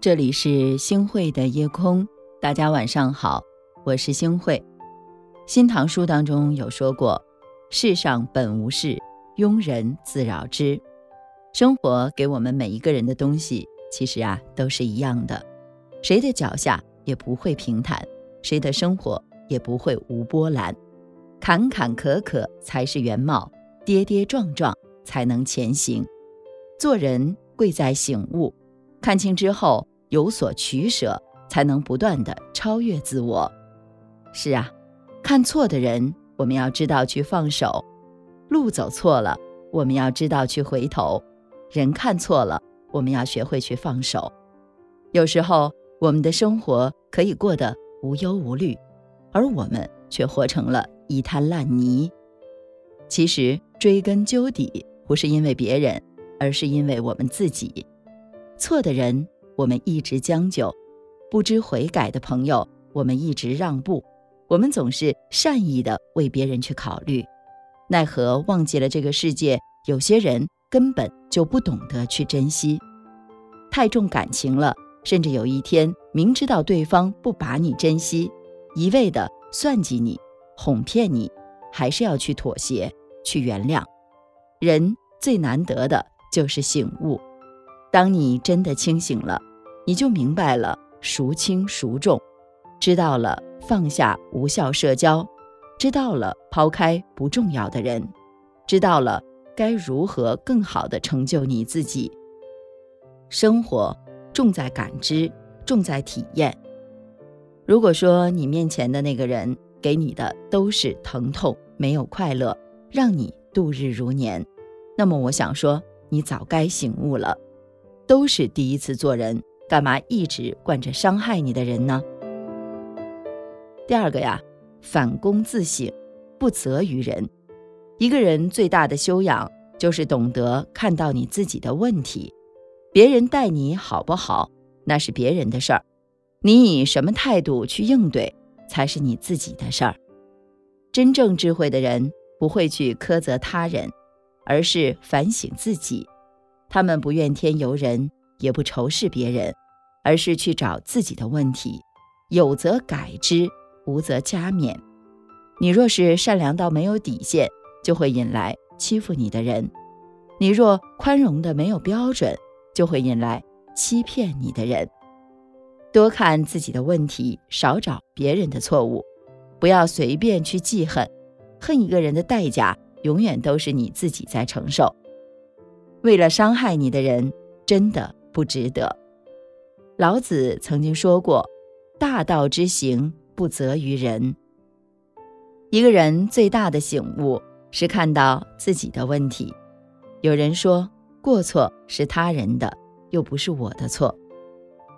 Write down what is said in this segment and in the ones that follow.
这里是星慧的夜空，大家晚上好，我是星慧。新唐书当中有说过：“世上本无事，庸人自扰之。”生活给我们每一个人的东西，其实啊都是一样的，谁的脚下也不会平坦，谁的生活也不会无波澜。坎坎坷坷才是原貌，跌跌撞撞才能前行。做人贵在醒悟，看清之后。有所取舍，才能不断的超越自我。是啊，看错的人，我们要知道去放手；路走错了，我们要知道去回头；人看错了，我们要学会去放手。有时候，我们的生活可以过得无忧无虑，而我们却活成了一滩烂泥。其实，追根究底，不是因为别人，而是因为我们自己。错的人。我们一直将就，不知悔改的朋友，我们一直让步，我们总是善意的为别人去考虑，奈何忘记了这个世界，有些人根本就不懂得去珍惜，太重感情了，甚至有一天明知道对方不把你珍惜，一味的算计你，哄骗你，还是要去妥协，去原谅。人最难得的就是醒悟。当你真的清醒了，你就明白了孰轻孰重，知道了放下无效社交，知道了抛开不重要的人，知道了该如何更好的成就你自己。生活重在感知，重在体验。如果说你面前的那个人给你的都是疼痛，没有快乐，让你度日如年，那么我想说，你早该醒悟了。都是第一次做人，干嘛一直惯着伤害你的人呢？第二个呀，反躬自省，不责于人。一个人最大的修养，就是懂得看到你自己的问题。别人待你好不好，那是别人的事儿，你以什么态度去应对，才是你自己的事儿。真正智慧的人，不会去苛责他人，而是反省自己。他们不怨天尤人，也不仇视别人，而是去找自己的问题，有则改之，无则加勉。你若是善良到没有底线，就会引来欺负你的人；你若宽容的没有标准，就会引来欺骗你的人。多看自己的问题，少找别人的错误，不要随便去记恨。恨一个人的代价，永远都是你自己在承受。为了伤害你的人，真的不值得。老子曾经说过：“大道之行，不责于人。”一个人最大的醒悟是看到自己的问题。有人说过错是他人的，又不是我的错，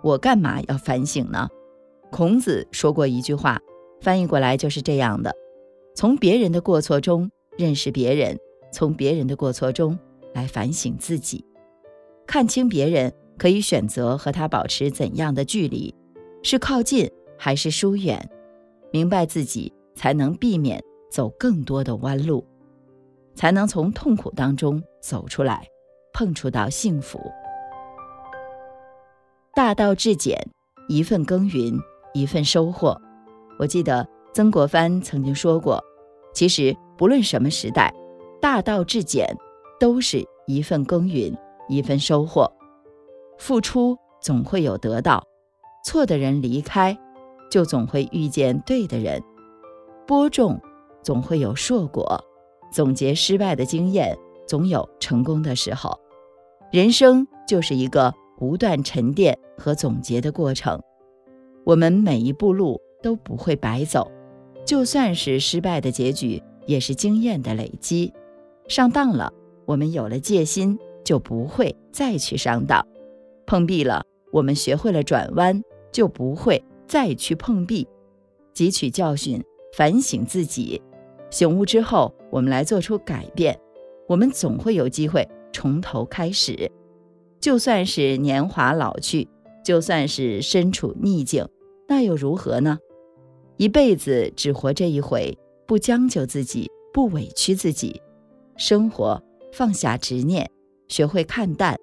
我干嘛要反省呢？孔子说过一句话，翻译过来就是这样的：从别人的过错中认识别人，从别人的过错中。来反省自己，看清别人，可以选择和他保持怎样的距离，是靠近还是疏远？明白自己，才能避免走更多的弯路，才能从痛苦当中走出来，碰触到幸福。大道至简，一份耕耘一份收获。我记得曾国藩曾经说过，其实不论什么时代，大道至简。都是一份耕耘，一份收获。付出总会有得到，错的人离开，就总会遇见对的人。播种总会有硕果，总结失败的经验，总有成功的时候。人生就是一个不断沉淀和总结的过程。我们每一步路都不会白走，就算是失败的结局，也是经验的累积。上当了。我们有了戒心，就不会再去上当；碰壁了，我们学会了转弯，就不会再去碰壁。汲取教训，反省自己，醒悟之后，我们来做出改变。我们总会有机会从头开始。就算是年华老去，就算是身处逆境，那又如何呢？一辈子只活这一回，不将就自己，不委屈自己，生活。放下执念，学会看淡，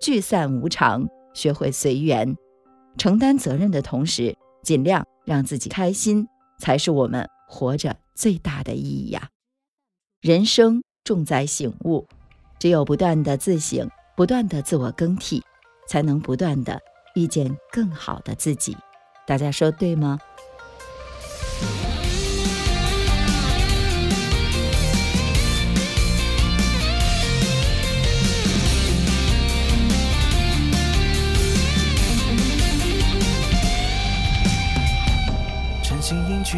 聚散无常，学会随缘，承担责任的同时，尽量让自己开心，才是我们活着最大的意义呀。人生重在醒悟，只有不断的自省，不断的自我更替，才能不断的遇见更好的自己。大家说对吗？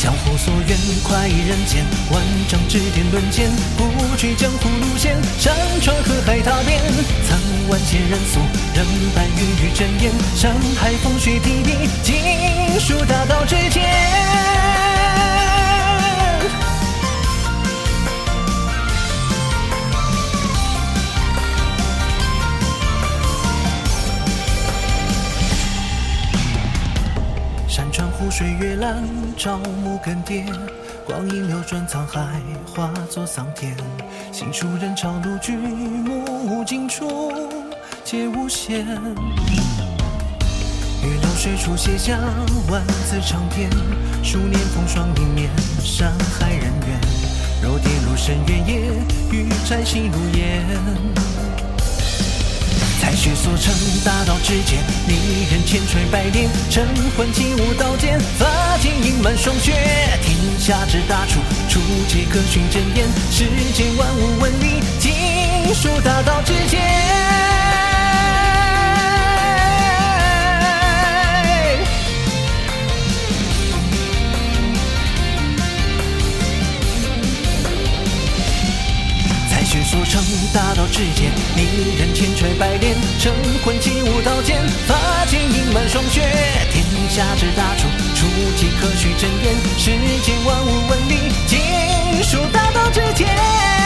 江湖所愿，快意人间。万丈指点论剑，不惧江湖路险。山川河海踏遍，苍万千人俗，人伴云雨阵烟。山海风雪披靡，尽数大道之间。水月蓝，朝暮更迭，光阴流转沧海，化作桑田。行书人潮路，举目尽处皆无限。于流水处写下万字长篇，数年风霜凝面，山海人缘。若跌入深渊，也欲摘星如烟。才学所成，刀之间，利刃千锤百炼，晨昏起舞刀剑，发间盈满霜雪。天下之大处，处皆可寻真言。世间万物闻名，尽数大道之间。我之间，你人千锤百炼，神魂起舞刀剑，发间盈满霜雪。天下之大处，触即可须真言。世间万物闻名，尽数大道之间。